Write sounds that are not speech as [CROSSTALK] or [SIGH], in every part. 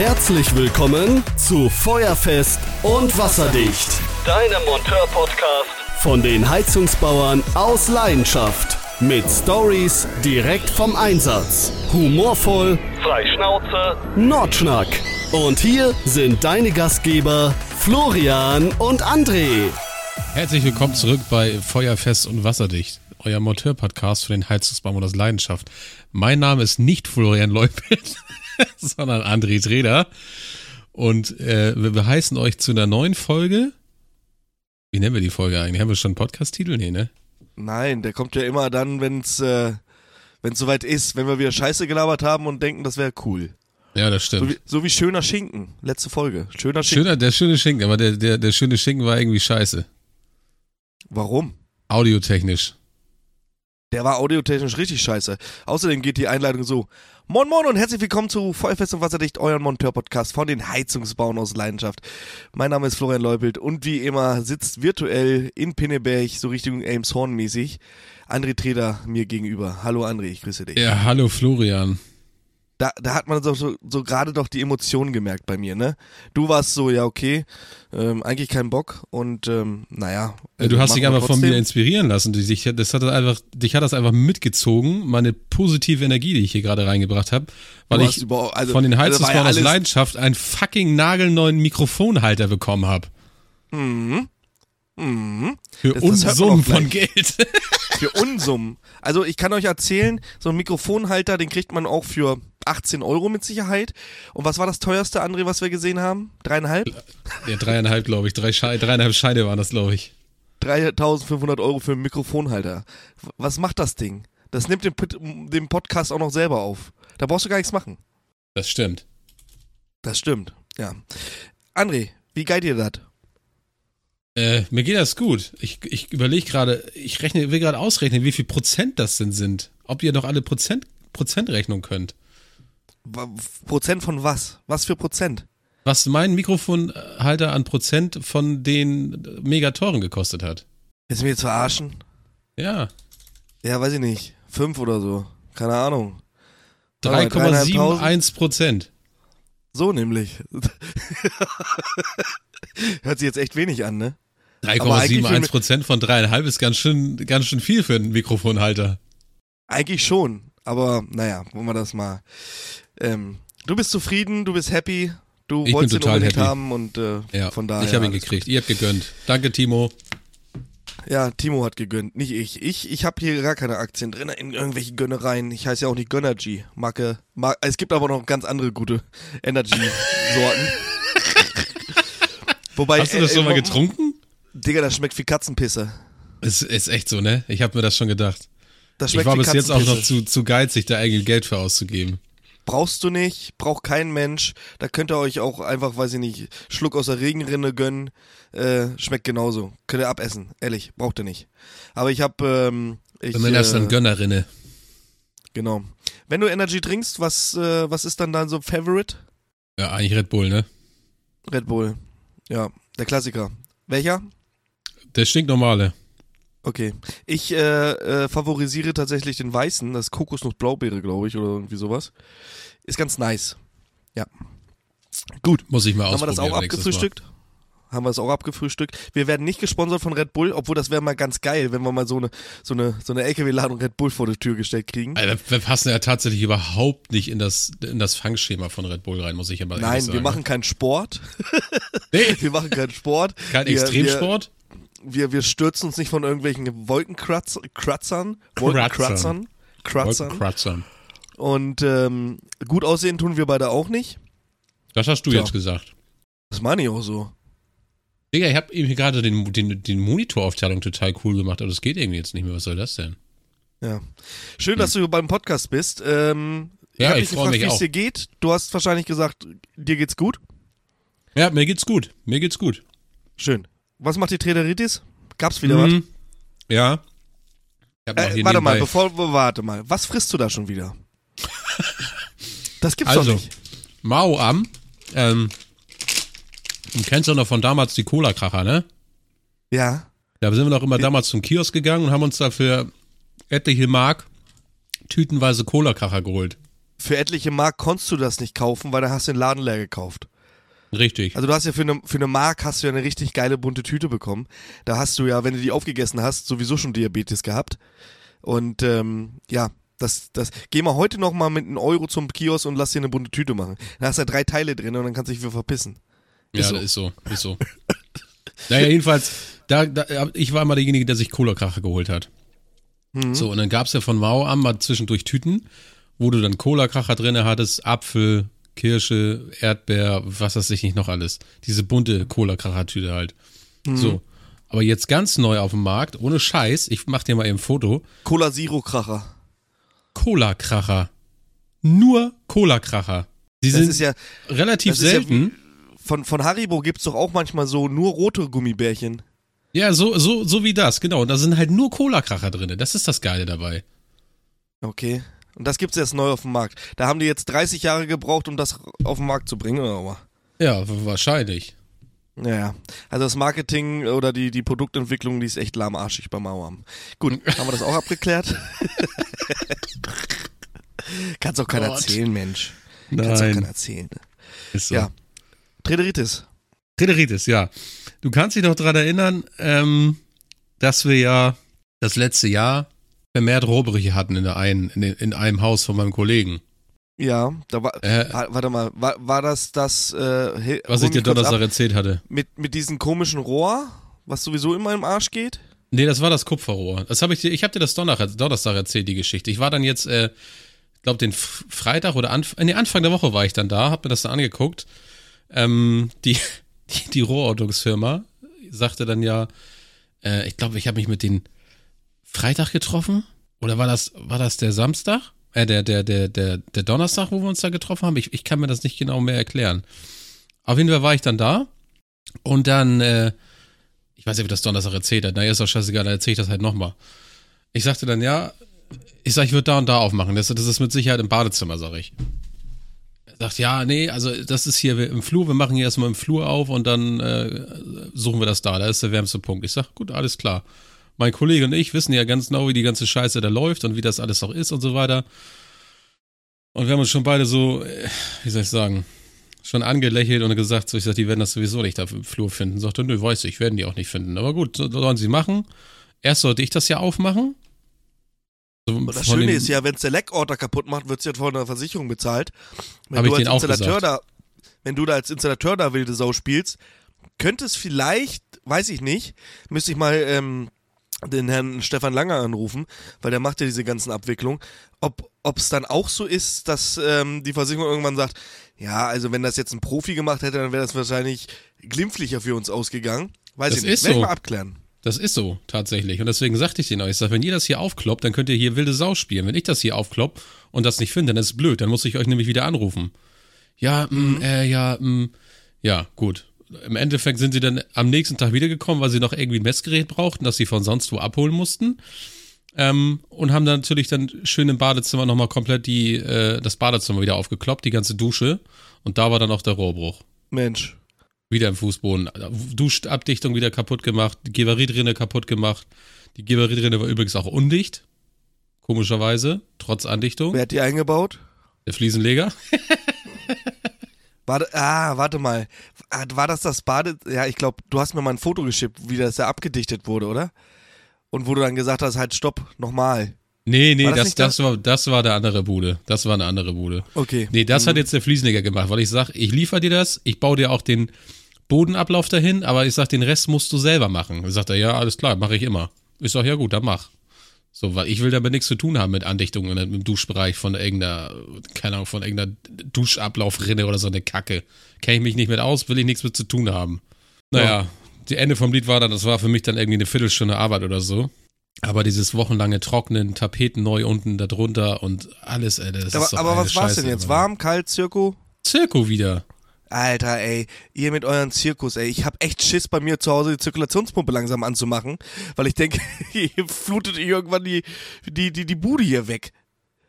Herzlich willkommen zu Feuerfest und Wasserdicht. Deinem Monteur-Podcast von den Heizungsbauern aus Leidenschaft. Mit Stories direkt vom Einsatz. Humorvoll, frei Schnauze, Nordschnack. Und hier sind deine Gastgeber Florian und André. Herzlich willkommen zurück bei Feuerfest und Wasserdicht, euer Monteur-Podcast für den Heizungsbauern aus Leidenschaft. Mein Name ist nicht Florian Leupelt, [LAUGHS] sondern André Treder. Und äh, wir beheißen euch zu einer neuen Folge. Wie nennen wir die Folge eigentlich? Haben wir schon einen Podcast-Titel? Nee, ne? Nein, der kommt ja immer dann, wenn es äh, wenn's soweit ist, wenn wir wieder Scheiße gelabert haben und denken, das wäre cool. Ja, das So stimmt. wie, so wie schöner Schinken, letzte Folge. Schöner Schinken. Schöner, der schöne Schinken, aber der, der, der schöne Schinken war irgendwie scheiße. Warum? Audiotechnisch. Der war audiotechnisch richtig scheiße. Außerdem geht die Einleitung so. Moin Moin und herzlich willkommen zu Feuerfest und Wasserdicht, euren Monteur-Podcast von den Heizungsbauen aus Leidenschaft. Mein Name ist Florian Leupelt und wie immer sitzt virtuell in Pinneberg, so Richtung Elmshorn mäßig, André Treder mir gegenüber. Hallo André, ich grüße dich. Ja, hallo Florian. Da, da hat man so, so, so gerade doch die Emotionen gemerkt bei mir, ne? Du warst so, ja okay, ähm, eigentlich kein Bock und ähm, naja. Ja, du äh, hast dich einfach von mir inspirieren lassen. Dich, das hat das einfach, dich hat das einfach mitgezogen, meine positive Energie, die ich hier gerade reingebracht habe, weil ich überhaupt- also- von den also Heizungsbauern ja aus alles- Leidenschaft einen fucking nagelneuen Mikrofonhalter bekommen habe. Mhm. Mhm. Für Das- das Unsummen gleich. von Geld. Für Unsummen. Also ich kann euch erzählen, so ein Mikrofonhalter, den kriegt man auch für 18 Euro mit Sicherheit. Und was war das teuerste, André, was wir gesehen haben? Dreieinhalb? ja, dreieinhalb, glaube ich. Drei Schei dreieinhalb Scheine waren das, glaube ich. 3500 Euro für einen Mikrofonhalter. Was macht das Ding? Das nimmt den, den Podcast auch noch selber auf. Da brauchst du gar nichts machen. Das stimmt. Das stimmt, ja. André, wie geil dir das? Äh, mir geht das gut. Ich, ich überlege gerade, ich rechne, will gerade ausrechnen, wie viel Prozent das denn sind. Ob ihr noch alle Prozent, Prozentrechnung könnt. Prozent von was? Was für Prozent? Was mein Mikrofonhalter an Prozent von den Megatoren gekostet hat. Willst du mich jetzt verarschen? Ja. Ja, weiß ich nicht. Fünf oder so. Keine Ahnung. Warte mal, 3,71 Prozent. So nämlich. [LAUGHS] Hört sich jetzt echt wenig an, ne? Aber eigentlich 3,71 für- Prozent von dreieinhalb ist ganz schön, ganz schön viel für einen Mikrofonhalter. Eigentlich schon. Aber naja, wollen wir das mal. Ähm, du bist zufrieden, du bist happy, du Ich wolltest ihn unbedingt happy. haben und äh, Ja, von daher. ich habe ihn gekriegt. Ihr habt gegönnt. Danke, Timo. Gut. Ja, Timo hat gegönnt, nicht ich. Ich, ich habe hier gar keine Aktien drin in irgendwelchen Gönnereien. Ich heiße ja auch nicht Gönnergy. Marke, Mar es gibt aber noch ganz andere gute Energy-Sorten. [LAUGHS] Wobei, Hast du das äh, schon mal getrunken? Digga, das schmeckt wie Katzenpisse. Es ist echt so, ne? Ich habe mir das schon gedacht. Das Ich schmeckt war wie bis jetzt auch noch zu, zu geizig, da eigentlich Geld für auszugeben. Brauchst du nicht, braucht kein Mensch. Da könnt ihr euch auch einfach, weiß ich nicht, Schluck aus der Regenrinne gönnen. Äh, schmeckt genauso. Könnt ihr abessen. Ehrlich, braucht ihr nicht. Aber ich hab, ähm, ich, Wenn man das dann äh, Gönnerinne. genau. Wenn du Energy trinkst, was, äh, was ist dann dein so Favorite? Ja, eigentlich Red Bull, ne? Red Bull. Ja, der Klassiker. Welcher? Der stinknormale. Okay. Ich äh, äh, favorisiere tatsächlich den weißen, das ist Kokosnuss-Blaubeere, glaube ich, oder irgendwie sowas. Ist ganz nice. Ja. Gut. Muss ich mal Haben wir ausprobieren. das auch abgefrühstückt? Haben wir das auch abgefrühstückt? Wir werden nicht gesponsert von Red Bull, obwohl das wäre mal ganz geil, wenn wir mal so eine, so eine, so eine LKW-Ladung Red Bull vor die Tür gestellt kriegen. Mal. Alter, wir passen ja tatsächlich überhaupt nicht in das, in das Fangschema von Red Bull rein, muss ich aber ehrlich Nein, sagen. wir machen keinen Sport. Nee, [LAUGHS] Wir machen keinen Sport. kein wir, Extremsport. Wir, wir, wir stürzen uns nicht von irgendwelchen Wolkenkratzern, Kratzern, Wolkenkratzern, Kratzern. Wolkenkratzern. Und ähm, gut aussehen tun wir beide auch nicht. Das hast du Tja. jetzt gesagt. Das meine ich auch so. Digga, ich habe eben hier gerade den, den, den Monitoraufteilung total cool gemacht, aber das geht irgendwie jetzt nicht mehr. Was soll das denn? Ja. Schön, dass du beim Podcast bist. Ähm, Ja, ich dich freu gefragt, mich wie es dir geht. Du hast wahrscheinlich gesagt, dir geht's gut. Ja, mir geht's gut. Mir geht's gut. Schön. Was macht die Träderitis? Gab's wieder was? Mhm. Ja. Hab noch Äh, warte mal, bevor, warte mal. Was frisst du da schon wieder? Das gibt's Also, doch nicht. Mao am. Ähm, du kennst doch noch von damals die Cola-Kracher, ne? Ja. Da sind wir doch immer damals zum Kiosk gegangen und haben uns dafür etliche Mark tütenweise Cola-Kracher geholt. für etliche Mark konntest du das nicht kaufen, weil da hast du den Laden leer gekauft. Richtig. Also du hast ja für eine, für eine Mark hast du ja eine richtig geile bunte Tüte bekommen. Da hast du ja, wenn du die aufgegessen hast, sowieso schon Diabetes gehabt. Und ähm, ja, das, das, geh mal heute noch mal mit einem Euro zum Kiosk und lass dir eine bunte Tüte machen. Da hast du ja drei Teile drin und dann kannst du dich für verpissen. ja, so. das ist so, ist so. naja, jedenfalls, da, da, ich war mal derjenige, der sich Cola-Kracher geholt hat. Mhm. So, und dann gab's ja von Mao an mal zwischendurch Tüten, wo du dann Cola-Kracher drinne hattest, Apfel, Kirsche, Erdbeer, was weiß ich nicht noch alles. Diese bunte Cola-Kracher-Tüte halt. So. Aber jetzt ganz neu auf dem Markt, ohne Scheiß, ich mach dir mal eben ein Foto. Cola Zero Kracher. Cola-Kracher. Nur Cola-Kracher. Die Das sind ist ja, relativ ist ja selten. von, von Haribo gibt's doch auch manchmal so nur rote Gummibärchen. Ja, so, so, so wie das, genau. Und da sind halt nur Cola-Kracher drin. Das ist das Geile dabei. Okay. Und das gibt's erst neu auf dem Markt. Da haben die jetzt 30 Jahre gebraucht, um das auf den Markt zu bringen, oder? Ja, wahrscheinlich. Naja, also das Marketing oder die, die Produktentwicklung, die ist echt lahmarschig beim Mauern. Gut, [LAUGHS] haben wir das auch abgeklärt? [LAUGHS] Kannst auch keiner erzählen, Mensch. Kannst auch Nein. keiner erzählen. Ist so. Ja. Trederitis. Trederitis, ja. Du kannst dich noch dran erinnern, ähm, dass wir ja das letzte Jahr vermehrt Rohbrüche hatten in, der einen, in, in einem Haus von meinem Kollegen. Ja, da war, Äh, warte mal, war, war das das, äh, was ich dir Donnerstag ab. erzählt hatte. mit, mit diesem komischen Rohr, was sowieso in meinem Arsch geht? Nee, das war das Kupferrohr. Das habe ich dir, ich habe dir das Donnerstag, Donnerstag erzählt, die Geschichte. Ich war dann jetzt, äh, ich glaube, den Freitag oder Anf nee, Anfang der Woche war ich dann da, habe mir das dann angeguckt. Ähm, die, [LAUGHS] die, die Rohrordnungsfirma sagte dann ja, äh, ich glaube, ich habe mich mit den Freitag getroffen. Oder war das, war das der Samstag? Äh, der, der, der, der, der Donnerstag, wo wir uns da getroffen haben? Ich, ich kann mir das nicht genau mehr erklären. Auf jeden Fall war ich dann da und dann, äh, ich weiß nicht, wie das Donnerstag erzählt hat. Naja, ist doch scheißegal, dann erzähle ich das halt nochmal. Ich sagte dann, ja, ich sag, ich würde da und da aufmachen. Das, das ist mit Sicherheit im Badezimmer, sag ich. Er sagt, ja, nee, also das ist hier im Flur, wir machen hier erstmal im Flur auf und dann äh, suchen wir das da. Da ist der wärmste Punkt. Ich sag, gut, alles klar. Mein Kollege und ich wissen ja ganz genau, wie die ganze Scheiße da läuft und wie das alles auch ist und so weiter. Und wir haben uns schon beide so, äh, wie soll ich sagen, schon angelächelt und gesagt, so ich sag, die werden das sowieso nicht da im Flur finden. Sagte, nö, weiß ich, werden die auch nicht finden. Aber gut, so- sollen sie machen. Erst sollte ich das ja aufmachen. So, Und das Schöne ist ja, wenn es der Leckorder kaputt macht, wird's ja von der Versicherung bezahlt. Wenn du ich als Installateur da, wenn du da als Installateur da wilde Sau spielst, könnte es vielleicht, weiß ich nicht, müsste ich mal ähm, den Herrn Stefan Langer anrufen, weil der macht ja diese ganzen Abwicklungen, ob es dann auch so ist, dass ähm, die Versicherung irgendwann sagt, ja, also wenn das jetzt ein Profi gemacht hätte, dann wäre das wahrscheinlich glimpflicher für uns ausgegangen. Weiß Das ich nicht. ist so. mal abklären. Das ist so, tatsächlich. Und deswegen sagte ich denen auch, ich sag, wenn ihr das hier aufkloppt, dann könnt ihr hier wilde Sau spielen. Wenn ich das hier aufklopp und das nicht finde, dann ist es blöd. Dann muss ich euch nämlich wieder anrufen. Ja, mm, äh, ja, mm, ja, gut. Im Endeffekt sind sie dann am nächsten Tag wiedergekommen, weil sie noch irgendwie ein Messgerät brauchten, das sie von sonst wo abholen mussten. Ähm, und haben dann natürlich dann schön im Badezimmer nochmal komplett die, äh, das Badezimmer wieder aufgekloppt, die ganze Dusche. Und da war dann auch der Rohrbruch. Mensch. Wieder im Fußboden. Duschabdichtung wieder kaputt gemacht. Die Geberitrinne kaputt gemacht. Die Geberitrinne war übrigens auch undicht. Komischerweise. Trotz Andichtung. Wer hat die eingebaut? Der Fliesenleger. [LAUGHS] Warte, ah, warte mal. Ah, War das das Bade? Ja, ich glaube, du hast mir mal ein Foto geschickt, wie das da abgedichtet wurde, oder? Und wo du dann gesagt hast, halt stopp, nochmal. Nee, nee, War das das, nicht das, war, das war der andere Bude. Das war eine andere Bude. Okay. Nee, das hat jetzt der Fliesenleger gemacht, weil ich sag, ich liefere dir das, ich baue dir auch den Bodenablauf dahin, aber ich sag, den Rest musst du selber machen. Dann sagt er, ja, alles klar, mache ich immer. Ich sag, ja gut, dann mach. So, weil ich will damit nichts zu tun haben mit Andichtungen im Duschbereich von irgendeiner, keine Ahnung, von irgendeiner Duschablaufrinne oder so eine Kacke. Kenne ich mich nicht mit aus, will ich nichts mit zu tun haben. Naja, die Ende vom Lied war dann, das war für mich dann irgendwie eine Viertelstunde Arbeit oder so. Aber dieses wochenlange Trocknen, Tapeten neu unten darunter und alles, ey, das aber ist doch aber was war's Scheiße, denn jetzt? Warm, kalt, Zirko? Zirko wieder. Alter, ey, ihr mit euren Zirkus, ey. Ich hab echt Schiss bei mir zu Hause die Zirkulationspumpe langsam anzumachen, weil ich denke, [LAUGHS] ihr flutet irgendwann die, die, die, die Bude hier weg.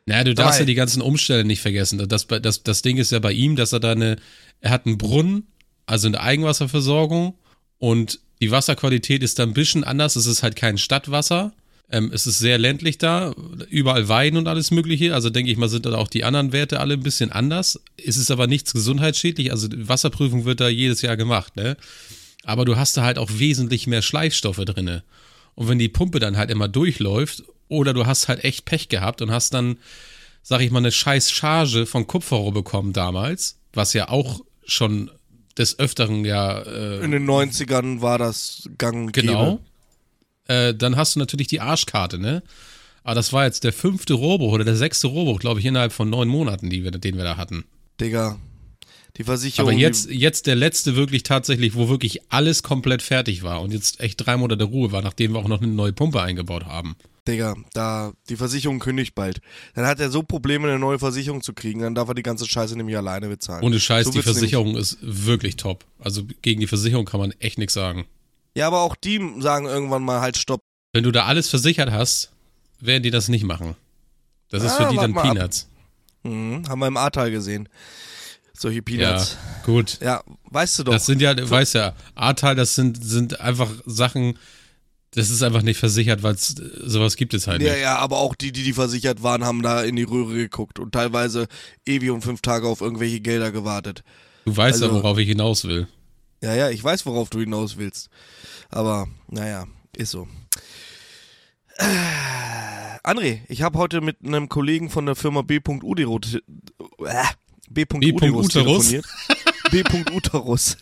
Naja, du darfst Drei. ja die ganzen Umstände nicht vergessen. Das, das, das Ding ist ja bei ihm, dass er da eine, er hat einen Brunnen, also eine Eigenwasserversorgung und die Wasserqualität ist da ein bisschen anders. Es ist halt kein Stadtwasser. Ähm, es ist sehr ländlich da, überall Weiden und alles Mögliche. Also denke ich mal, sind da auch die anderen Werte alle ein bisschen anders. Es ist aber nichts gesundheitsschädlich. Also Wasserprüfung wird da jedes Jahr gemacht, ne? Aber du hast da halt auch wesentlich mehr Schleifstoffe drinne. Und wenn die Pumpe dann halt immer durchläuft, oder du hast halt echt Pech gehabt und hast dann, sag ich mal, eine scheiß Charge von Kupferrohr bekommen damals, was ja auch schon des Öfteren ja. Äh, In den 90ern war das gang und Genau. gäbe. Äh, dann hast du natürlich die Arschkarte, ne? Aber das war jetzt der fünfte Rohrbruch oder der sechste Rohrbruch, glaube ich, innerhalb von neun Monaten, die wir, den wir da hatten. Digga. Die Versicherung. Aber jetzt, jetzt der letzte wirklich tatsächlich, wo wirklich alles komplett fertig war und jetzt echt drei Monate Ruhe war, nachdem wir auch noch eine neue Pumpe eingebaut haben. Digga, da, die Versicherung kündigt bald. Dann hat er so Probleme, eine neue Versicherung zu kriegen, dann darf er die ganze Scheiße nämlich alleine bezahlen. Ohne Scheiß, So die Versicherung ist wirklich top. Also gegen die Versicherung kann man echt nichts sagen. Ja, aber auch die sagen irgendwann mal halt Stopp. Wenn du da alles versichert hast, werden die das nicht machen. Das ist Ah, für die dann. Peanuts. Mhm, haben wir im Ahrtal gesehen. Solche Peanuts. Ja, gut. Ja, weißt du doch. Das sind ja, du weißt ja, Ahrtal, das sind, sind einfach Sachen, das ist einfach nicht versichert, weil sowas gibt es halt ja, nicht. ja, aber auch die, die, die versichert waren, haben da in die Röhre geguckt und teilweise ewig und fünf Tage auf irgendwelche Gelder gewartet. Du weißt ja, Also- worauf ich hinaus will. Ja, ja, ich weiß, worauf du hinaus willst. Aber, naja, ist so. Äh, André, ich habe heute mit einem Kollegen von der Firma B.Uterus te- äh, B.Uterus B.Uterus? telefoniert. B.Uterus.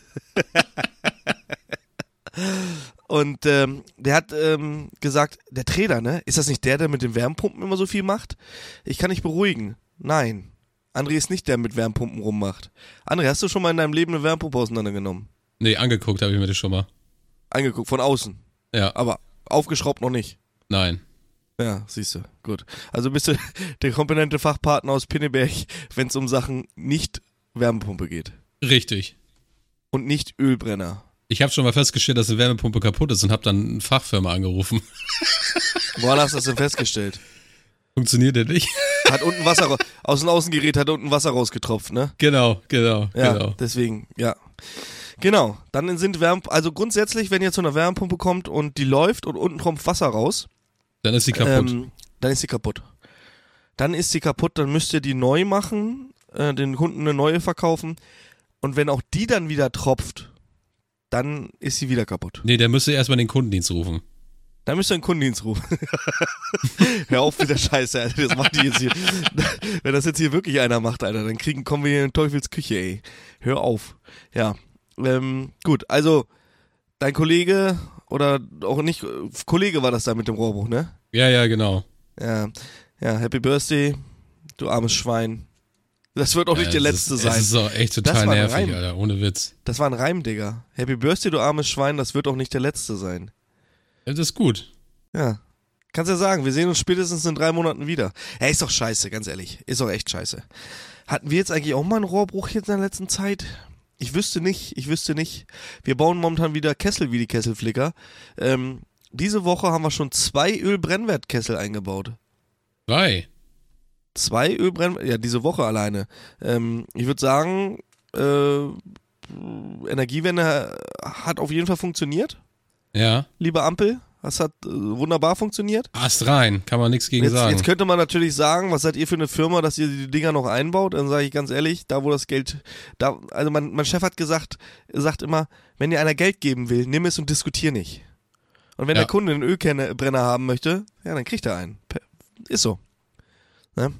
Und ähm, der hat ähm, gesagt, der Trainer, ne? Ist das nicht der, der mit den Wärmepumpen immer so viel macht? Ich kann dich beruhigen. Nein. André ist nicht der, der mit Wärmepumpen rummacht. André, hast du schon mal in deinem Leben eine Wärmepumpe auseinandergenommen? Nee, angeguckt habe ich mir das schon mal. Angeguckt, von außen. Ja, Aber aufgeschraubt noch nicht. nein. Ja, siehst du. Gut. Also bist du [LAUGHS] der kompetente Fachpartner aus Pinneberg, wenn es um Sachen nicht Wärmepumpe geht. Richtig. Und nicht Ölbrenner. Ich habe schon mal festgestellt, dass eine Wärmepumpe kaputt ist und habe dann eine Fachfirma angerufen. [LAUGHS] Woran hast du das denn festgestellt? Funktioniert der nicht? [LAUGHS] Hat unten Wasser aus dem Außengerät hat unten Wasser rausgetropft, ne? genau, genau, Ja, genau. deswegen, ja. Genau, dann sind Wärm, also grundsätzlich, wenn ihr zu einer Wärmepumpe kommt und die läuft und unten tropft Wasser raus, Dann ist sie kaputt. Ähm, dann ist sie kaputt. Dann ist sie kaputt, dann müsst ihr die neu machen, äh, den Kunden eine neue verkaufen. Und wenn auch die dann wieder tropft, dann ist sie wieder kaputt. nee, der müsste erstmal den Kundendienst rufen. Dann müsst ihr einen Kundendienst rufen. [LAUGHS] Hör auf mit der Scheiße, Alter. Das macht die jetzt hier. [LAUGHS] Wenn das jetzt hier wirklich einer macht, Alter, dann kriegen, kommen wir hier in Teufelsküche, ey. Hör auf. Ja. Ähm, gut, also dein Kollege oder auch nicht, Kollege war das da mit dem Rohrbruch, ne? Ja, ja, genau. Ja, ja, Happy Birthday, du armes Schwein. Das wird auch nicht Ja, der es letzte ist, sein. Es ist auch echt Das total nervig, Reim. Alter, ohne Witz. Das war ein Reim, Digga. Happy Birthday, du armes Schwein, das wird auch nicht der letzte sein. Das ist gut. Ja. Kannst ja sagen, wir sehen uns spätestens in drei Monaten wieder. Ey, ist doch scheiße, ganz ehrlich. Ist doch echt scheiße. Hatten wir jetzt eigentlich auch mal einen Rohrbruch jetzt in der letzten Zeit? Ich wüsste nicht, ich wüsste nicht. Wir bauen momentan wieder Kessel wie die Kesselflicker. Ähm, diese Woche haben wir schon zwei Ölbrennwertkessel eingebaut. Zwei. Zwei Ölbrennwerk, ja, diese Woche alleine. Ähm, ich würde sagen, äh, Energiewende hat auf jeden Fall funktioniert, Ja. liebe Ampel. Das hat äh, wunderbar funktioniert. Ast rein, kann man nichts gegen Jetzt, sagen. jetzt könnte man natürlich sagen, was seid ihr für eine Firma, dass ihr die Dinger noch einbaut? Dann sage ich ganz ehrlich, da wo das Geld, da, also mein, mein Chef hat gesagt, sagt immer, wenn dir einer Geld geben will, nimm es und diskutier nicht. Und wenn Ja. der Kunde einen Ölbrenner haben möchte, ja, dann kriegt er einen. Ist so. Ne?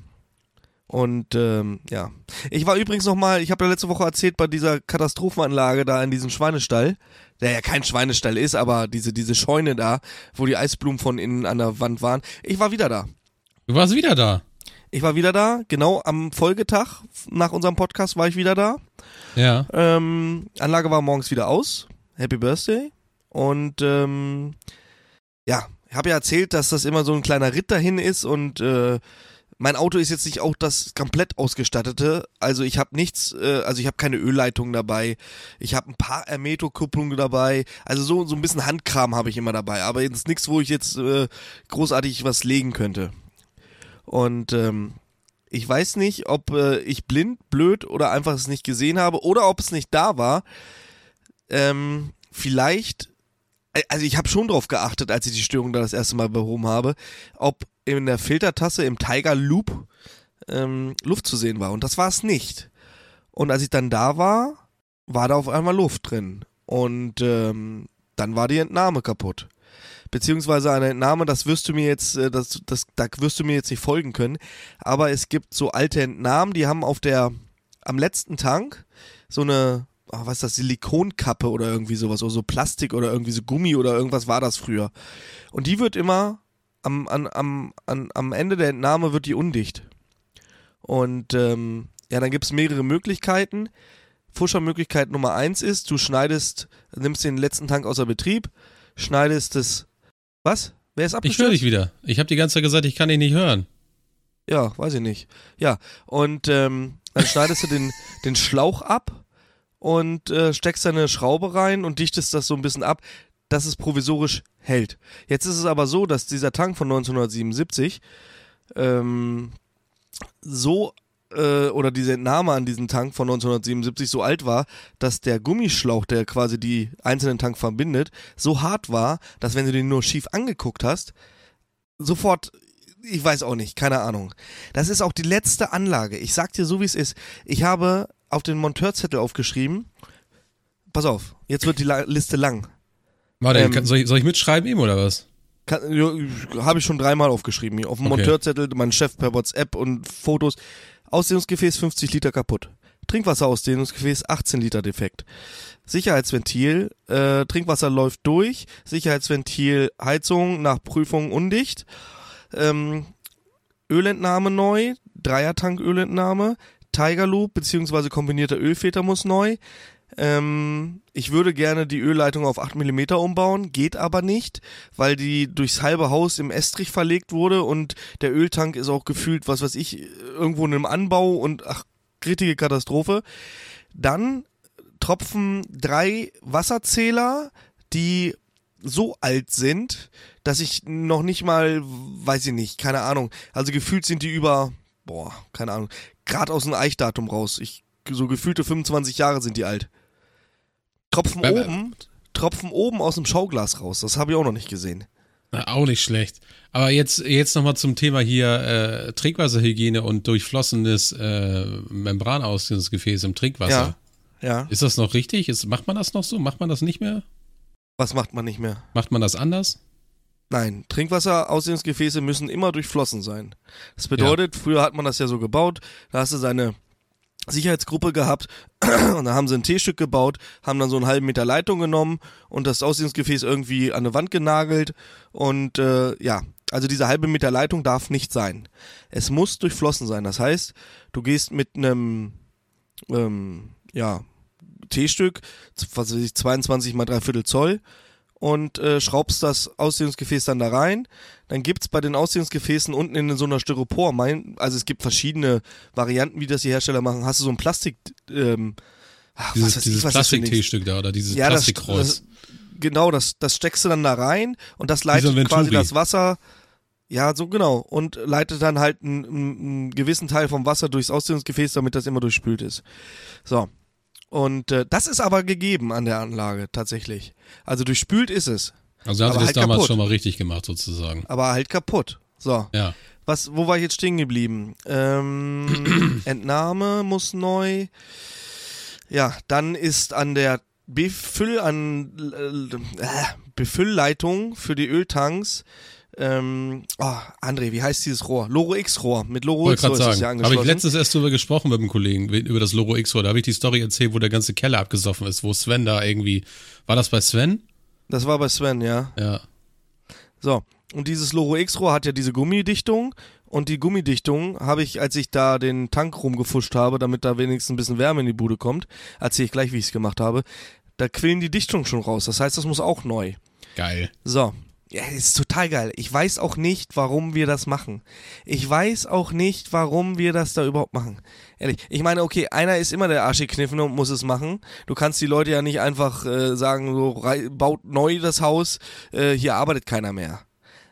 Und ähm, ja, ich war übrigens noch mal, ich habe ja letzte Woche erzählt bei dieser Katastrophenanlage da in diesem Schweinestall, der ja kein Schweinestall ist, aber diese diese Scheune da, wo die Eisblumen von innen an der Wand waren. Ich war wieder da. du warst wieder da. Ich war wieder da, genau am Folgetag nach unserem Podcast war ich wieder da. Ja. Ähm, Anlage war morgens wieder aus. Happy Birthday. Und ähm, ja, ich habe ja erzählt, dass das immer so ein kleiner Ritt dahin ist und äh, mein Auto ist jetzt nicht auch das komplett ausgestattete. Also ich habe nichts, äh, also ich habe keine Ölleitung dabei. Ich habe ein paar Ermeto-Kupplungen dabei. Also so, so ein bisschen Handkram habe ich immer dabei. Aber jetzt nichts, wo ich jetzt äh, großartig was legen könnte. Und ähm, ich weiß nicht, ob äh, ich blind, blöd oder einfach es nicht gesehen habe oder ob es nicht da war. Ähm, vielleicht also ich habe schon drauf geachtet, als ich die Störung da das erste Mal behoben habe, ob in der Filtertasse im Tiger Loop ähm, Luft zu sehen war. Und das war es nicht. Und als ich dann da war, war da auf einmal Luft drin. Und ähm, dann war die Entnahme kaputt. Beziehungsweise eine Entnahme, das wirst du mir jetzt, äh, das, das, da wirst du mir jetzt nicht folgen können. Aber es gibt so alte Entnahmen, die haben auf der, am letzten Tank so eine, oh, was ist das, Silikonkappe oder irgendwie sowas, oder so Plastik oder irgendwie so Gummi oder irgendwas war das früher. Und die wird immer, am, am, am, am Ende der Entnahme wird die undicht. Und ähm, ja, dann gibt es mehrere Möglichkeiten. Fuschermöglichkeit Nummer eins ist, du schneidest, nimmst den letzten Tank außer Betrieb, schneidest es. Was? Wer ist Ich höre dich wieder. Ich habe die ganze Zeit gesagt, ich kann dich nicht hören. Ja, weiß ich nicht. Ja, und ähm, dann schneidest du den, den Schlauch ab und äh, steckst deine Schraube rein und dichtest das so ein bisschen ab, dass es provisorisch hält. Jetzt ist es aber so, dass dieser Tank von 1977 ähm, so äh, oder diese Entnahme an diesen Tank von 1977 so alt war, dass der Gummischlauch, der quasi die einzelnen Tank verbindet, so hart war, dass wenn du den nur schief angeguckt hast, sofort ich weiß auch nicht, keine Ahnung. Das ist auch die letzte Anlage. Ich sag dir so, wie es ist. Ich habe auf den Monteurzettel aufgeschrieben. Pass auf, jetzt wird die La Liste lang. Warte, ähm, soll, ich, soll ich mitschreiben ihm oder was? Habe ich schon dreimal aufgeschrieben. Hier. Auf dem okay. Monteurzettel, mein Chef per WhatsApp und Fotos. Ausdehnungsgefäß 50 Liter kaputt. Trinkwasserausdehnungsgefäß 18 Liter defekt. Sicherheitsventil, äh, Trinkwasser läuft durch. Sicherheitsventil, Heizung nach Prüfung undicht. Ähm, Ölentnahme neu, Dreiertank Ölentnahme, Tiger Loop bzw. kombinierter Ölfilter muss neu. Ähm, ich würde gerne die Ölleitung auf 8 mm umbauen, geht aber nicht, weil die durchs halbe Haus im Estrich verlegt wurde und der Öltank ist auch gefühlt, was weiß ich, irgendwo in einem Anbau und ach, kritische Katastrophe. Dann tropfen drei Wasserzähler, die so alt sind, dass ich noch nicht mal, weiß ich nicht, keine Ahnung. Also gefühlt sind die über, boah, keine Ahnung, gerade aus dem Eichdatum raus. Ich, so gefühlte 25 Jahre sind die alt. Tropfen Bäh, oben, Tropfen oben aus dem Schauglas raus. Das habe ich auch noch nicht gesehen. Na, auch nicht schlecht. Aber jetzt, jetzt nochmal zum Thema hier äh, Trinkwasserhygiene und durchflossenes äh, Membranausgangsgefäß im Trinkwasser. Ja, ja. Ist das noch richtig? Ist, macht man das noch so? Macht man das nicht mehr? Was macht man nicht mehr? Macht man das anders? Nein, Trinkwasserausgangsgefäße müssen immer durchflossen sein. Das bedeutet, ja. früher hat man das ja so gebaut, da hast du seine Sicherheitsgruppe gehabt [CLEARS THROAT] und da haben sie ein T-Stück gebaut, haben dann so einen halben Meter Leitung genommen und das Auslegungsgefäß irgendwie an eine Wand genagelt und äh, ja, also diese halbe Meter Leitung darf nicht sein. Es muss durchflossen sein. Das heißt, du gehst mit einem ähm, ja, T-Stück, was weiß ich, 22 mal dreiviertel Zoll und äh, schraubst das Ausdehnungsgefäß dann da rein. Dann gibt's bei den Ausdehnungsgefäßen unten in so einer Styropor, mein, also es gibt verschiedene Varianten, wie das die Hersteller machen. Hast du so ein Plastik, ähm, ach, dieses, dieses Plastik-T-Stück da oder dieses ja, Plastikkreuz. Das, das, genau, das, das steckst du dann da rein und das leitet quasi das Wasser. Ja, so genau. Und leitet dann halt einen, einen gewissen Teil vom Wasser durchs Ausdehnungsgefäß, damit das immer durchspült ist. So. Und äh, das ist aber gegeben an der Anlage tatsächlich. Also durchspült ist es. Also haben sie das halt damals kaputt. schon mal richtig gemacht sozusagen. Aber halt kaputt. So. Ja. Was, wo war ich jetzt stehen geblieben? Ähm, [CLEARS THROAT] Entnahme muss neu. Ja, dann ist an der Befüll an äh, Befüllleitung für die Öltanks ähm, oh, André, wie heißt dieses Rohr? Loro X-Rohr. Mit Loro X-Rohr ist es ja angeschlossen. Habe ich letztens erst drüber gesprochen mit einem Kollegen, über das Loro X-Rohr. Da habe ich die Story erzählt, wo der ganze Keller abgesoffen ist, wo Sven da irgendwie. War das bei Sven? Das war bei Sven, ja. Ja. So, und dieses Loro X-Rohr hat ja diese Gummidichtung. Und die Gummidichtung habe ich, als ich da den Tank rumgefuscht habe, damit da wenigstens ein bisschen Wärme in die Bude kommt, erzähle ich gleich, wie ich es gemacht habe, da quillen die Dichtungen schon raus. Das heißt, das muss auch neu. Geil. So, ja, ist total geil. Ich weiß auch nicht, warum wir das machen. Ich weiß auch nicht, warum wir das da überhaupt machen. Ehrlich. Ich meine, okay, einer ist immer der Arschgekniffene und muss es machen. Du kannst die Leute ja nicht einfach äh, sagen, so baut neu das Haus, äh, hier arbeitet keiner mehr.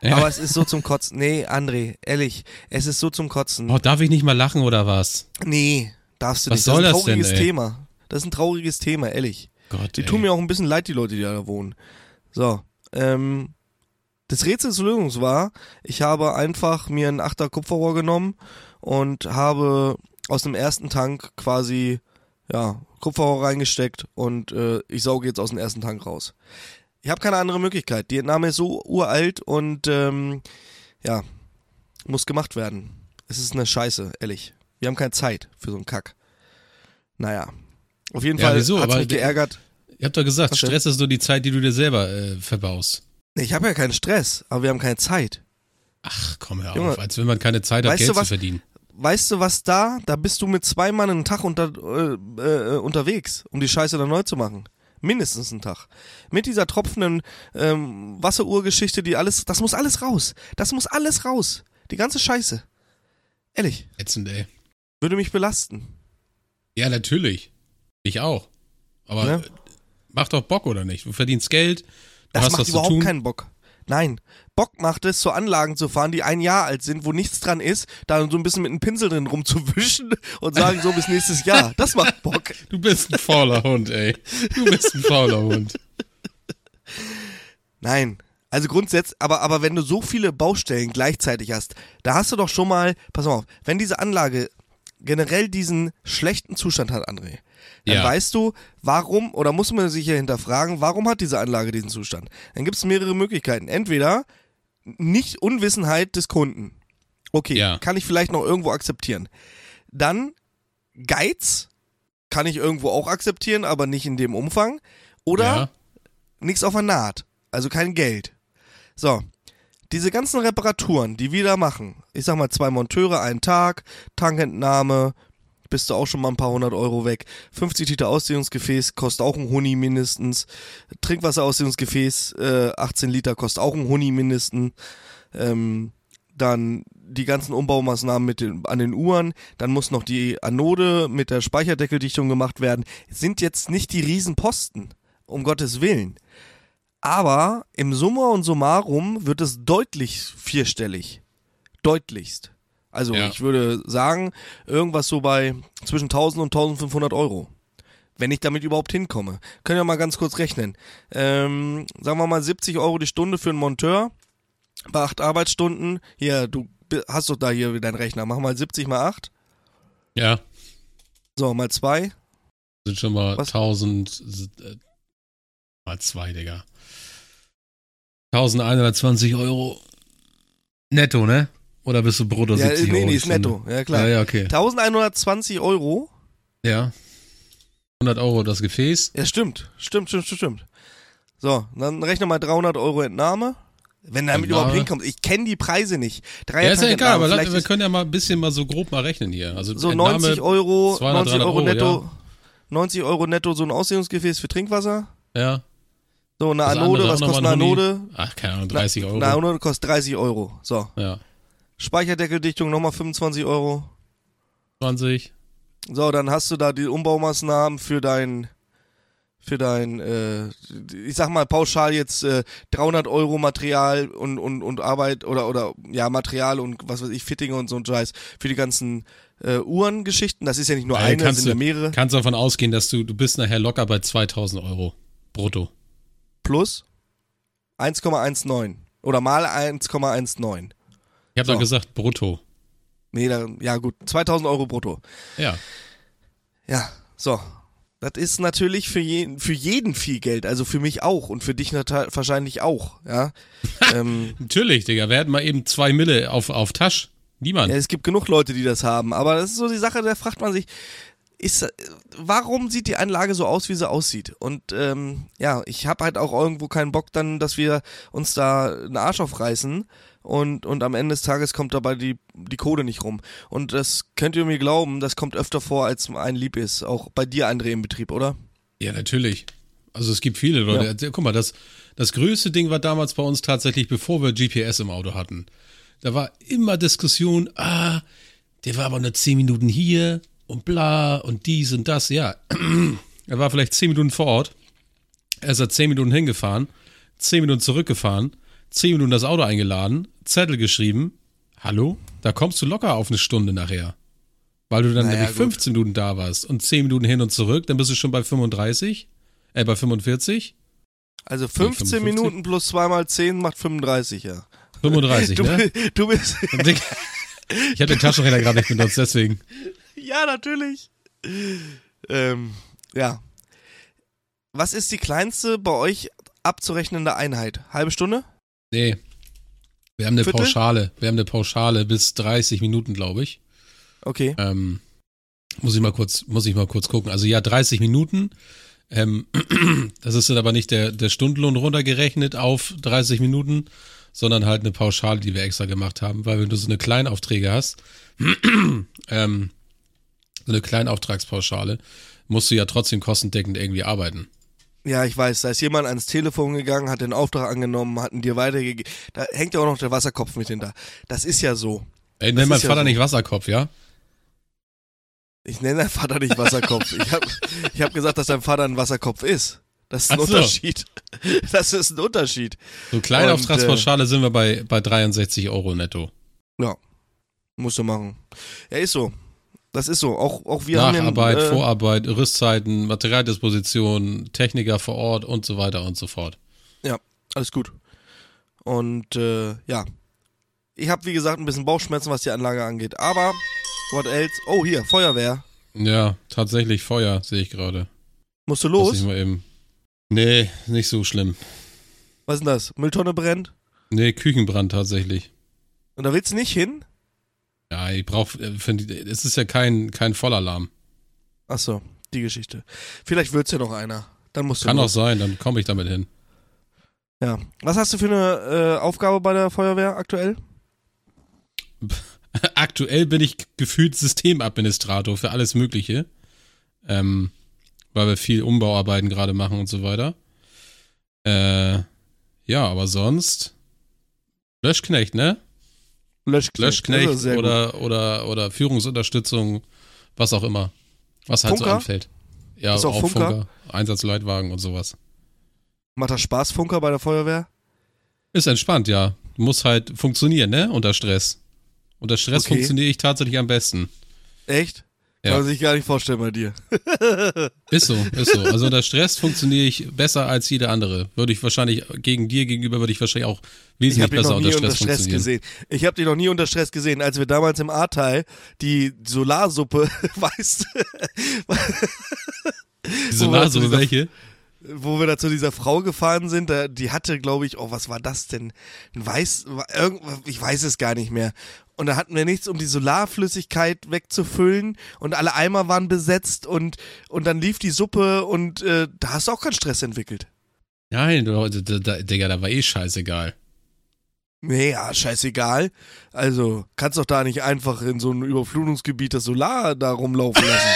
Ja. Aber es ist so zum Kotzen. Nee, André, ehrlich, es ist so zum Kotzen. Oh, darf ich nicht mal lachen oder was? Nee, darfst du was nicht. Soll das ist ein trauriges denn, Thema. Das ist ein trauriges Thema, ehrlich. Gott, die ey. tun mir auch ein bisschen leid, die Leute, die da wohnen. So. Ähm, das Rätsel des Lösungs war, ich habe einfach mir ein Achter Kupferrohr genommen und habe aus dem ersten Tank quasi ja, Kupferrohr reingesteckt und äh, ich sauge jetzt aus dem ersten Tank raus. Ich habe keine andere Möglichkeit. Die Entnahme ist so uralt und ähm, ja, muss gemacht werden. Es ist eine Scheiße, ehrlich. Wir haben keine Zeit für so einen Kack. Naja. Auf jeden Ja, Fall hat mich geärgert. Ihr habt doch gesagt? Stress ist nur die Zeit, die du dir selber äh, verbaust. Nee, Ich habe ja keinen Stress, aber wir haben keine Zeit. Ach, komm hör Junge, auf, als wenn man keine Zeit hat, Geld zu was? verdienen. Weißt du was da? Da bist du mit zwei Mann einen Tag unter, äh, äh, unterwegs, um die Scheiße dann neu zu machen. Mindestens einen Tag. Mit dieser tropfenden ähm, Wasseruhrgeschichte, die alles, das muss alles raus. Das muss alles raus. Die ganze Scheiße. Ehrlich, Ätzend, ey. würde mich belasten. Ja, natürlich. Ich auch. Aber Ne? macht doch Bock, oder nicht? Du verdienst Geld, Das hast macht überhaupt keinen Bock. Nein, Bock macht es, zu Anlagen zu fahren, die ein Jahr alt sind, wo nichts dran ist, da so ein bisschen mit einem Pinsel drin rumzuwischen [LAUGHS] und sagen so bis nächstes Jahr. Das macht Bock. Du bist ein fauler Hund, ey. Du bist ein fauler Hund. Nein. Also grundsätzlich, aber, aber wenn du so viele Baustellen gleichzeitig hast, da hast du doch schon mal, pass auf, wenn diese Anlage generell diesen schlechten Zustand hat, André, dann Ja. weißt du, warum, oder muss man sich ja hinterfragen, warum hat diese Anlage diesen Zustand? Dann gibt es mehrere Möglichkeiten. Entweder nicht Unwissenheit des Kunden. Okay, Ja. kann ich vielleicht noch irgendwo akzeptieren. Dann Geiz, kann ich irgendwo auch akzeptieren, aber nicht in dem Umfang. Oder Ja. nichts auf der Naht, also kein Geld. So, diese ganzen Reparaturen, die wir da machen, ich sag mal zwei Monteure, einen Tag, Tankentnahme, bist du auch schon mal ein paar hundert Euro weg. 50 Liter Ausdehnungsgefäß kostet auch ein Huni mindestens. Trinkwasserausdehnungsgefäß, äh, 18 Liter kostet auch ein Huni mindestens. Ähm, dann die ganzen Umbaumaßnahmen mit den, an den Uhren, dann muss noch die Anode mit der Speicherdeckeldichtung gemacht werden. Sind jetzt nicht die Riesenposten, um Gottes Willen. Aber im Summa und Summarum wird es deutlich vierstellig. Deutlichst. Also Ja. ich würde sagen, irgendwas so bei zwischen 1000 und 1500 Euro. Wenn ich damit überhaupt hinkomme. Können wir mal ganz kurz rechnen. Ähm, sagen wir mal 70 Euro die Stunde für einen Monteur. Bei acht Arbeitsstunden. Hier, du hast doch da hier deinen Rechner. Mach mal 70 mal 8. Ja. So, mal 2. Sind schon mal Was? 1000, äh, mal zwei, Digga. 1120 Euro netto, ne? Oder bist du brutto Ja, 70 nee, Euro? nee, die ist netto. Ja, klar. Ja, ja, okay. 1120 Euro. Ja. 100 Euro das Gefäß. Ja, stimmt. Stimmt, stimmt, stimmt, stimmt. So, dann rechne mal 300 Euro Entnahme. Wenn damit Entnahme. überhaupt hinkommst. Ich kenne die Preise nicht. Drei Ja, ist ja egal, aber Entnahme, la- vielleicht wir können ja mal ein bisschen mal so grob mal rechnen hier. Also so Entnahme, 90 Euro, 200, 90 Euro 300 netto. 90 Euro netto so ein Ausdehnungsgefäß für Trinkwasser. Ja. So, eine Das Anode, was kostet eine. Anode? Ach, keine Ahnung, 30 Euro. Eine Anode kostet 30 Euro. So. Ja. Speicherdeckeldichtung nochmal 25 Euro. 20. So, dann hast du da die Umbaumaßnahmen für dein, für dein, äh, ich sag mal pauschal jetzt äh, 300 Euro Material und, und, und Arbeit oder, oder, ja, Material und was weiß ich, Fittinge und so ein Scheiß für die ganzen äh, Uhrengeschichten. Das ist ja nicht nur Weil eine, das kannst sind ja du- mehrere. Kannst davon ausgehen, dass du, du bist nachher locker bei 2000 Euro brutto. Plus 1,19 oder mal 1,19. Ich habe So. doch gesagt brutto. Nee, da, ja gut, 2000 Euro brutto. Ja. Ja, so. Das ist natürlich für jeden, für jeden viel Geld, also für mich auch und für dich wahrscheinlich auch, ja. [LAUGHS] ähm, Natürlich, Digga. Wir hätten mal eben zwei Mille auf, auf Tasch. Niemand. ja. Es gibt genug Leute, die das haben, aber das ist so die Sache, da fragt man sich, ist, äh, warum sieht die Anlage so aus, wie sie aussieht? Und ähm, ja, ich habe halt auch irgendwo keinen Bock dann, dass wir uns da einen Arsch aufreißen und, und am Ende des Tages kommt dabei die, die Kohle nicht rum. Und das könnt ihr mir glauben, das kommt öfter vor, als ein lieb ist. Auch bei dir, André, im Betrieb, oder? Ja, natürlich. Also es gibt viele Leute. Ja. Guck mal, das, das größte Ding war damals bei uns tatsächlich, bevor wir GPS im Auto hatten. Da war immer Diskussion, ah, der war aber nur zehn Minuten hier und bla und dies und das. Ja, er war vielleicht zehn Minuten vor Ort. Er ist zehn Minuten hingefahren, zehn Minuten zurückgefahren, zehn Minuten das Auto eingeladen, Zettel geschrieben. Hallo? Da kommst du locker auf eine Stunde nachher. Weil du dann Naja, nämlich gut. 15 Minuten da warst und 10 Minuten hin und zurück, dann bist du schon bei 35, äh, bei 45. Also 15 55? Minuten plus 2 mal 10 macht 35, ja. 35, Du, ne? du bist. [LAUGHS] Ich habe den Taschenrechner gerade nicht benutzt, deswegen. Ja, natürlich. Ähm, ja. Was ist die kleinste bei euch abzurechnende Einheit? Halbe Stunde? Nee. Wir haben eine Viertel? Pauschale. Wir haben eine Pauschale bis 30 Minuten, glaube ich. Okay. Ähm, muss ich mal kurz, muss ich mal kurz gucken. Also ja, 30 Minuten. Ähm, [CLEARS THROAT] das ist dann aber nicht der, der Stundenlohn runtergerechnet auf 30 Minuten, sondern halt eine Pauschale, die wir extra gemacht haben, weil wenn du so eine Kleinaufträge hast, [CLEARS THROAT] ähm, eine Kleinauftragspauschale, musst du ja trotzdem kostendeckend irgendwie arbeiten. Ja, ich weiß, da ist jemand ans Telefon gegangen, hat den Auftrag angenommen, hat ihn dir weitergegeben. Da hängt ja auch noch der Wasserkopf mit hinter. Das ist ja so. Ey, nenn mein ist ja Vater so. nicht Wasserkopf, ja? Ich nenne deinen Vater nicht Wasserkopf. ich habe ich hab gesagt, dass dein Vater ein Wasserkopf ist. Das ist ein so. Unterschied. Das ist ein Unterschied. So Kleinauftragspauschale sind wir bei, bei 63 Euro netto. Ja. Musst du machen. Ja, ist so. Das ist so. Auch, auch wir haben Nacharbeit, ja, äh, Vorarbeit, Rüstzeiten, Materialdisposition, Techniker vor Ort und so weiter und so fort. Ja, alles gut. Und äh, ja. Ich habe, wie gesagt, ein bisschen Bauchschmerzen, was die Anlage angeht. Aber, what else? Oh, hier, Feuerwehr. Ja, tatsächlich Feuer, sehe ich gerade. Musst du Muss los? ich mal eben. Nee, nicht so schlimm. Was ist denn das? Mülltonne brennt? Nee, Küchenbrand tatsächlich. Und da willst du nicht hin? Ja, ich brauch, äh, es ist ja kein, kein Vollalarm. Ach so, die Geschichte. Vielleicht wird's ja noch einer. Dann musst du Kann auch sein, dann komme ich damit hin. Ja. Was hast du für eine äh, Aufgabe bei der Feuerwehr aktuell? [LAUGHS] Aktuell bin ich gefühlt Systemadministrator für alles Mögliche. Ähm, weil wir viel Umbauarbeiten gerade machen und so weiter. Äh, ja, aber sonst Löschknecht, ne? Löschknecht. Löschknecht Also sehr gut. oder, oder, oder Führungsunterstützung, was auch immer. Was halt so Funker? anfällt. Ja, Ist auch auch, Funker? Funker, Einsatzleitwagen und sowas. Macht das Spaß, Funker bei der Feuerwehr? Ist entspannt, ja. Muss halt funktionieren, ne? Unter Stress. Unter Stress Okay. funktioniere ich tatsächlich am besten. Echt? Ja. Kann man sich gar nicht vorstellen bei dir. [LAUGHS] Ist so, ist so. Also unter Stress funktioniere ich besser als jede andere. Würde ich wahrscheinlich, gegen dir gegenüber würde ich wahrscheinlich auch Ich wesentlich besser noch nie unter unter Stress, Stress funktionieren. gesehen. Ich habe dich noch nie unter Stress gesehen, als wir damals im Ahrtal die Solarsuppe, [LAUGHS] weißt zu dieser- welche? wo wir da zu dieser Frau gefahren sind, da, die hatte, glaube ich, oh, was war das denn? Ein Weiß, irgend, ich weiß es gar nicht mehr. Und da hatten wir nichts, um die Solarflüssigkeit wegzufüllen und alle Eimer waren besetzt und, und dann lief die Suppe und äh, da hast du auch keinen Stress entwickelt. Nein, du- da, da, Digga, da war eh scheißegal. Nee, ja, scheißegal. Also, kannst doch da nicht einfach in so ein Überflutungsgebiet das Solar da rumlaufen lassen.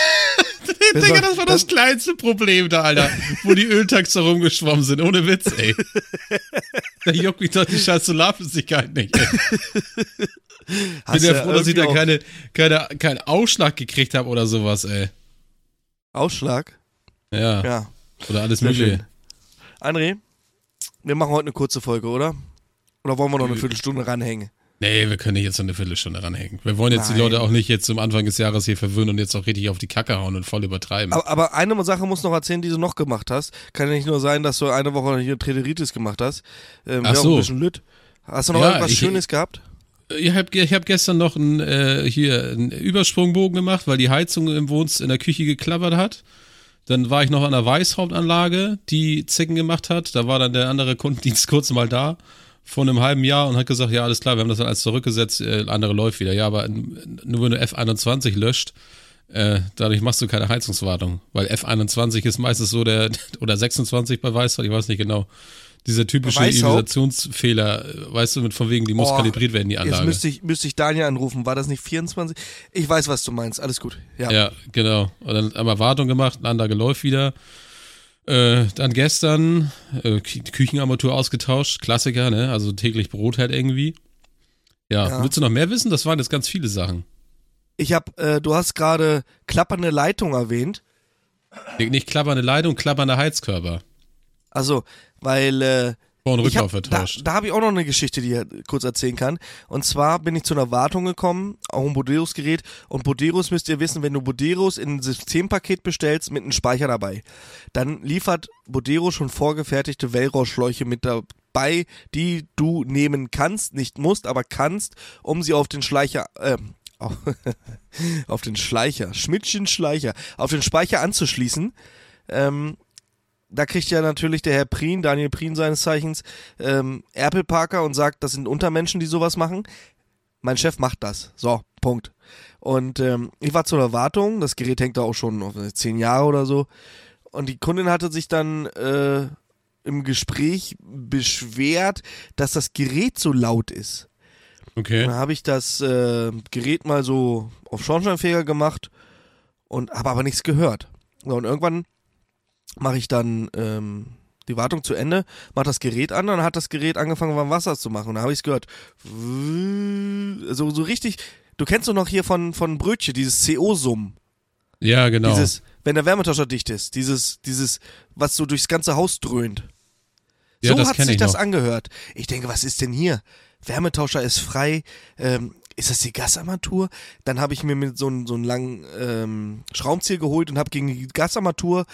[LAUGHS] Digga, das war das kleinste Problem da, Alter. Wo die Öltanks da rumgeschwommen sind. Ohne Witz, ey. [LAUGHS] Da juckt mich doch die scheiß Solarflüssigkeit nicht, ey. [LAUGHS] Ich Hast bin ja ja froh, dass ich da keine, keine, keinen Ausschlag gekriegt habe oder sowas, ey. Ausschlag? Ja. Ja. Oder alles Sehr mögliche. schön. André, wir machen heute eine kurze Folge, oder? Oder wollen wir noch eine Viertelstunde ranhängen? Nee, wir können nicht jetzt so eine Viertelstunde ranhängen. Wir wollen jetzt Nein. die Leute auch nicht jetzt zum Anfang des Jahres hier verwöhnen und jetzt auch richtig auf die Kacke hauen und voll übertreiben. Aber, aber eine Sache muss noch erzählen, die du noch gemacht hast. Kann ja nicht nur sein, dass du eine Woche hier Trederitis gemacht hast. Ähm, Ach wär auch so. ein bisschen lütt. Hast du noch Ja, irgendwas ich- Schönes gehabt? Ich habe ich hab gestern noch ein, äh, hier einen Übersprungbogen gemacht, weil die Heizung im Wohnz in der Küche geklappert hat. Dann war ich noch an der Weißhauptanlage, die Zicken gemacht hat. Da war dann der andere Kundendienst [LAUGHS] kurz mal da vor einem halben Jahr und hat gesagt, ja, alles klar, wir haben das dann alles zurückgesetzt, äh, andere läuft wieder. Ja, aber nur wenn du F21 löscht, äh, dadurch machst du keine Heizungswartung. Weil F21 ist meistens so der, [LAUGHS] oder 26 bei Weißhaupt, ich weiß nicht genau. Dieser typische äh, weißt du, mit von wegen, die muss Oh, kalibriert werden, die Jetzt Anlage. müsste ich, müsste ich Daniel anrufen. War das nicht 24? Ich weiß, was du meinst. Alles gut. Ja. Ja, genau. Und dann haben wir Wartung gemacht, eine Anlage läuft wieder. Äh, dann gestern äh, Kü- Küchenarmatur ausgetauscht, Klassiker, ne? Also täglich Brot halt irgendwie. Ja. Ja. willst du noch mehr wissen? Das waren jetzt ganz viele Sachen. Ich habe, äh, du hast gerade klappernde Leitung erwähnt. Nicht klappernde Leitung, klappernde Heizkörper. Also, weil äh, Vor- und hab, Rücklauf da vertauscht. da habe ich auch noch eine Geschichte, die ich kurz erzählen kann. Und zwar bin ich zu einer Wartung gekommen, auch ein Boderos-Gerät. Und Boderos müsst ihr wissen, wenn du Boderos in ein Systempaket bestellst mit einem Speicher dabei, dann liefert Bodero schon vorgefertigte Wellrohrschläuche mit dabei, die du nehmen kannst, nicht musst, aber kannst, um sie auf den Schleicher, äh, auf, [LAUGHS] auf den Schleicher, Schmidtchen Schleicher, auf den Speicher anzuschließen. Ähm, da kriegt ja natürlich der Herr Prien, Daniel Prien seines Zeichens, ähm, Erpelparker und sagt, das sind Untermenschen, die sowas machen. Mein Chef macht das. So, Punkt. Und ähm, ich war zur Erwartung, das Gerät hängt da auch schon auf zehn Jahre oder so. Und die Kundin hatte sich dann äh, im Gespräch beschwert, dass das Gerät so laut ist. Okay. Dann habe ich das äh, Gerät mal so auf Schornsteinfeger gemacht und habe aber nichts gehört. So, und irgendwann mache ich dann ähm, die Wartung zu Ende, mache das Gerät an, dann hat das Gerät angefangen, warm Wasser zu machen. Und dann habe ich es gehört. So, so richtig. Du kennst doch noch hier von, von Brötchen, dieses CO-Summen. Ja, genau. Dieses, wenn der Wärmetauscher dicht ist, dieses, dieses, was so durchs ganze Haus dröhnt. Ja, so das hat sich ich das noch. angehört. Ich denke, was ist denn hier? Wärmetauscher ist frei. Ähm, ist das die Gasarmatur? Dann habe ich mir mit so einem so einen langen ähm, Schraubenzieher geholt und habe gegen die Gasarmatur,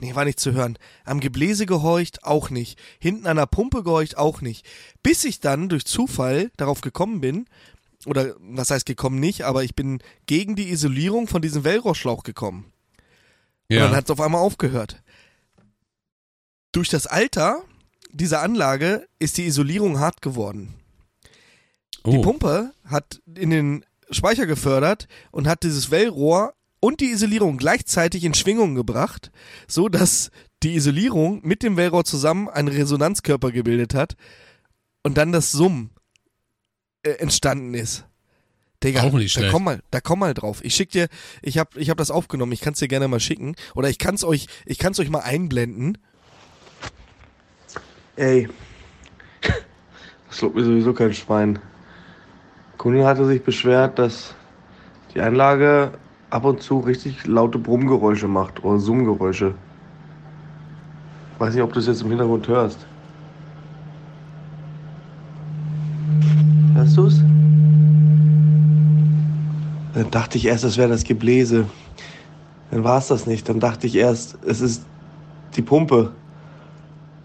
nee, war nicht zu hören, am Gebläse gehorcht, auch nicht. Hinten an der Pumpe gehorcht, auch nicht. Bis ich dann durch Zufall darauf gekommen bin, oder was heißt gekommen nicht, aber ich bin gegen die Isolierung von diesem Wellrohrschlauch gekommen. Und dann ja. hat es auf einmal aufgehört. Durch das Alter dieser Anlage ist die Isolierung hart geworden. Die oh. Pumpe hat in den Speicher gefördert und hat dieses Wellrohr und die Isolierung gleichzeitig in Schwingung gebracht, so dass die Isolierung mit dem Wellrohr zusammen einen Resonanzkörper gebildet hat und dann das Summen äh, entstanden ist. Digga, Auch nicht da komm mal, da komm mal drauf. Ich schick dir, ich hab, ich hab das aufgenommen, ich kann's dir gerne mal schicken. Oder ich kann's euch, ich kann's euch mal einblenden. Ey. Das lobt mir sowieso kein Schwein. Kundin hatte sich beschwert, dass die Anlage ab und zu richtig laute Brummgeräusche macht oder Summgeräusche. Weiß nicht, ob du es jetzt im Hintergrund hörst. Hörst du's? Dann dachte ich erst, das wäre das Gebläse. Dann war es das nicht. Dann dachte ich erst, es ist die Pumpe.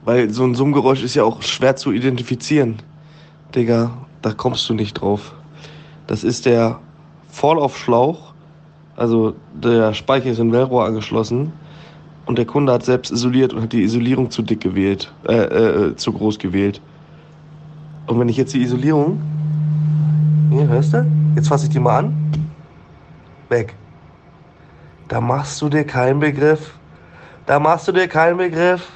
Weil so ein Summgeräusch ist ja auch schwer zu identifizieren. Digga, da kommst du nicht drauf. Das ist der Vorlaufschlauch. Also der Speicher ist in Wellrohr angeschlossen. Und der Kunde hat selbst isoliert und hat die Isolierung zu dick gewählt. Äh, äh, zu groß gewählt. Und wenn ich jetzt die Isolierung. Hier, hörst du? Jetzt fasse ich die mal an. Weg. Da machst du dir keinen Begriff. Da machst du dir keinen Begriff.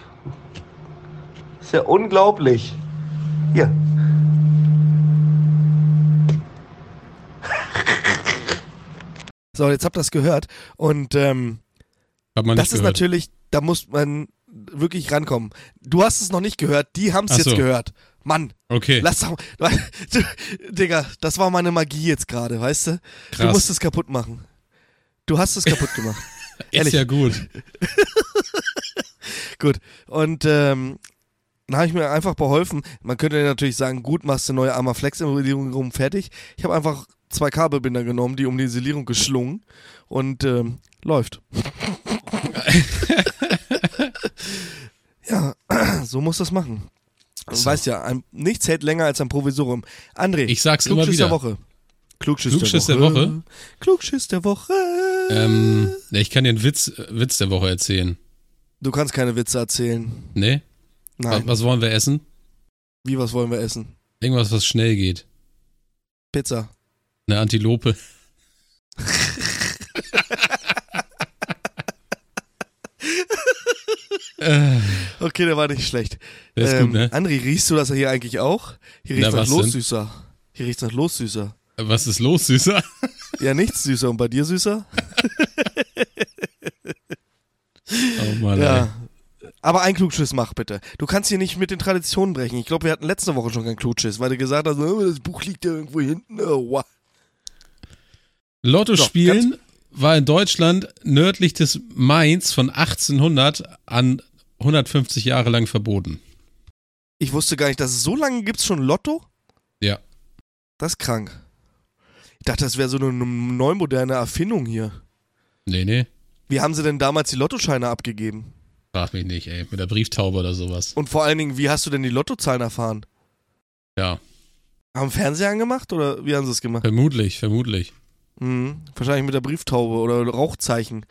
Ist ja unglaublich. Hier. So, jetzt habt ihr das gehört. Und ähm, Hat man das nicht ist gehört. natürlich, da muss man wirklich rankommen. Du hast es noch nicht gehört, die haben es jetzt so. gehört. Mann, Okay. lass doch. Du, [LAUGHS] Digga, das war meine Magie jetzt gerade, weißt du? Du Krass. musst es kaputt machen. Du hast es kaputt gemacht. [LAUGHS] Ist ehrlich. ja gut. [LAUGHS] Gut. Und ähm, dann habe ich mir einfach beholfen. Man könnte natürlich sagen, gut, machst du neue Armaflex-Isolierung rum, fertig. Ich habe einfach zwei Kabelbinder genommen, die um die Isolierung geschlungen und ähm, läuft. [LAUGHS] ja, [CLEARS THROAT] so muss das machen. Du So. weißt ja, ein, nichts hält länger als ein Provisorium. André, Ich sag's immer Klugschiss wieder. der Woche. Klugschiss, Klugschiss der der Woche. Woche? Klugschiss der Woche. Ähm, ich kann dir einen Witz, äh, Witz der Woche erzählen. Du kannst keine Witze erzählen. Ne? Was, Nein. was wollen wir essen? Wie, was wollen wir essen? Irgendwas, was schnell geht. Pizza. Eine Antilope. äh, [LAUGHS] Okay, der war nicht schlecht. der ähm, gut, ne? André, riechst du das hier eigentlich auch? Hier riecht's Na, nach? Lossüßer. Hier riecht's nach Lossüßer. Was ist los, Süßer? [LAUGHS] Ja, nichts süßer. Und bei dir süßer? [LAUGHS] Oh Mann, ey. Ja. Aber ein Klugschiss mach bitte. Du kannst hier nicht mit den Traditionen brechen. Ich glaube, wir hatten letzte Woche schon keinen Klugschiss, weil du gesagt hast, oh, das Buch liegt ja irgendwo hinten. Oh, wow. Lotto spielen war in Deutschland nördlich des Mainz von 1800 an 150 Jahre lang verboten. Ich wusste gar nicht, dass es so lange gibt es schon Lotto? Ja. Das ist krank. Ich dachte, das wäre so eine neumoderne Erfindung hier. Nee, nee. Wie haben sie denn damals die Lottoscheine abgegeben? Frag mich nicht, ey. Mit der Brieftaube oder sowas. Und vor allen Dingen, wie hast du denn die Lottozahlen erfahren? Ja. Haben Fernseher angemacht oder wie haben sie es gemacht? Vermutlich, vermutlich. Mhm, wahrscheinlich mit der Brieftaube oder Rauchzeichen.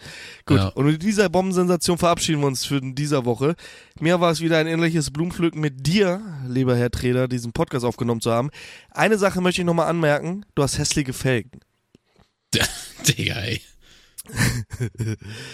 Gut, Ja. und mit dieser Bombensensation verabschieden wir uns für dieser Woche. Mir war es wieder ein ähnliches Blumenpflücken mit dir, lieber Herr Treder, diesen Podcast aufgenommen zu haben. Eine Sache möchte ich nochmal anmerken. Du hast hässliche Felgen. [LAUGHS] Digga, ey.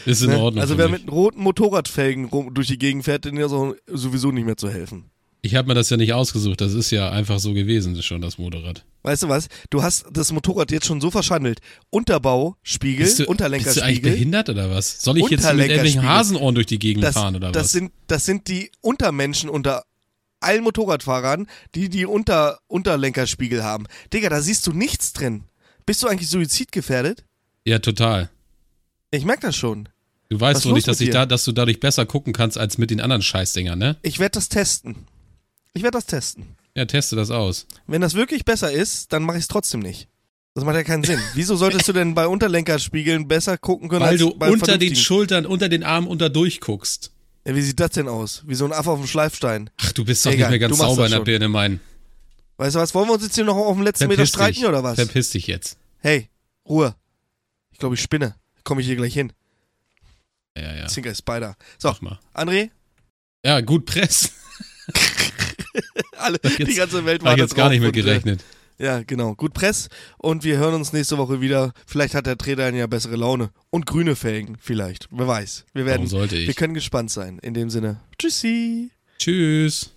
Ist in Ne? Ordnung. Also wer mit roten Motorradfelgen rum, durch die Gegend fährt, den ist auch sowieso nicht mehr zu helfen. Ich habe mir das ja nicht ausgesucht. Das ist ja einfach so gewesen, schon das Motorrad. Weißt du was? Du hast das Motorrad jetzt schon so verschandelt. Unterbau, Spiegel, Bist du, bist du eigentlich Unterlenkerspiegel. behindert oder was? Soll ich jetzt mit Unterlenkerspiegel. irgendwelchen Hasenohren durch die Gegend Das, fahren oder das, was? sind, das sind die Untermenschen unter allen Motorradfahrern, die die Unter, Unterlenkerspiegel haben. Digga, da siehst du nichts drin. Bist du eigentlich suizidgefährdet? ja, total. Ich merk das schon. Du weißt los nicht, dass, ich da, dass du dadurch besser gucken kannst als mit den anderen Scheißdingern, ne? Ich werde das testen. Ich werde das testen. Ja, teste das aus. Wenn das wirklich besser ist, dann mache ich es trotzdem nicht. Das macht ja keinen Sinn. Wieso solltest du denn bei Unterlenkerspiegeln besser gucken können Weil als du bei unter den? Schultern, unter den Armen unter durchguckst. ja, Wie sieht das denn aus? Wie so ein Affe auf dem Schleifstein. Ach, du bist doch Egal, nicht mehr ganz sauber in der. Birne, mein. Weißt du was? Wollen wir uns jetzt hier noch auf dem letzten Meter Verpiss streiten dich. oder was? Verpiss dich jetzt. Hey, Ruhe. Ich glaube, ich spinne. Komme ich hier gleich hin. Ja, ja. Zinker Spider. So. André, Ja, gut, Press. [LAUGHS] [LAUGHS] alle, die ganze Welt war jetzt gar nicht mit und, äh, gerechnet. Ja, genau. Gut Press. Und wir hören uns nächste Woche wieder. Vielleicht hat der Trainer ja bessere Laune. Und grüne Felgen, vielleicht. Wer weiß. Wir Warum werden, sollte wir ich? können gespannt sein. In dem Sinne. Tschüssi. Tschüss.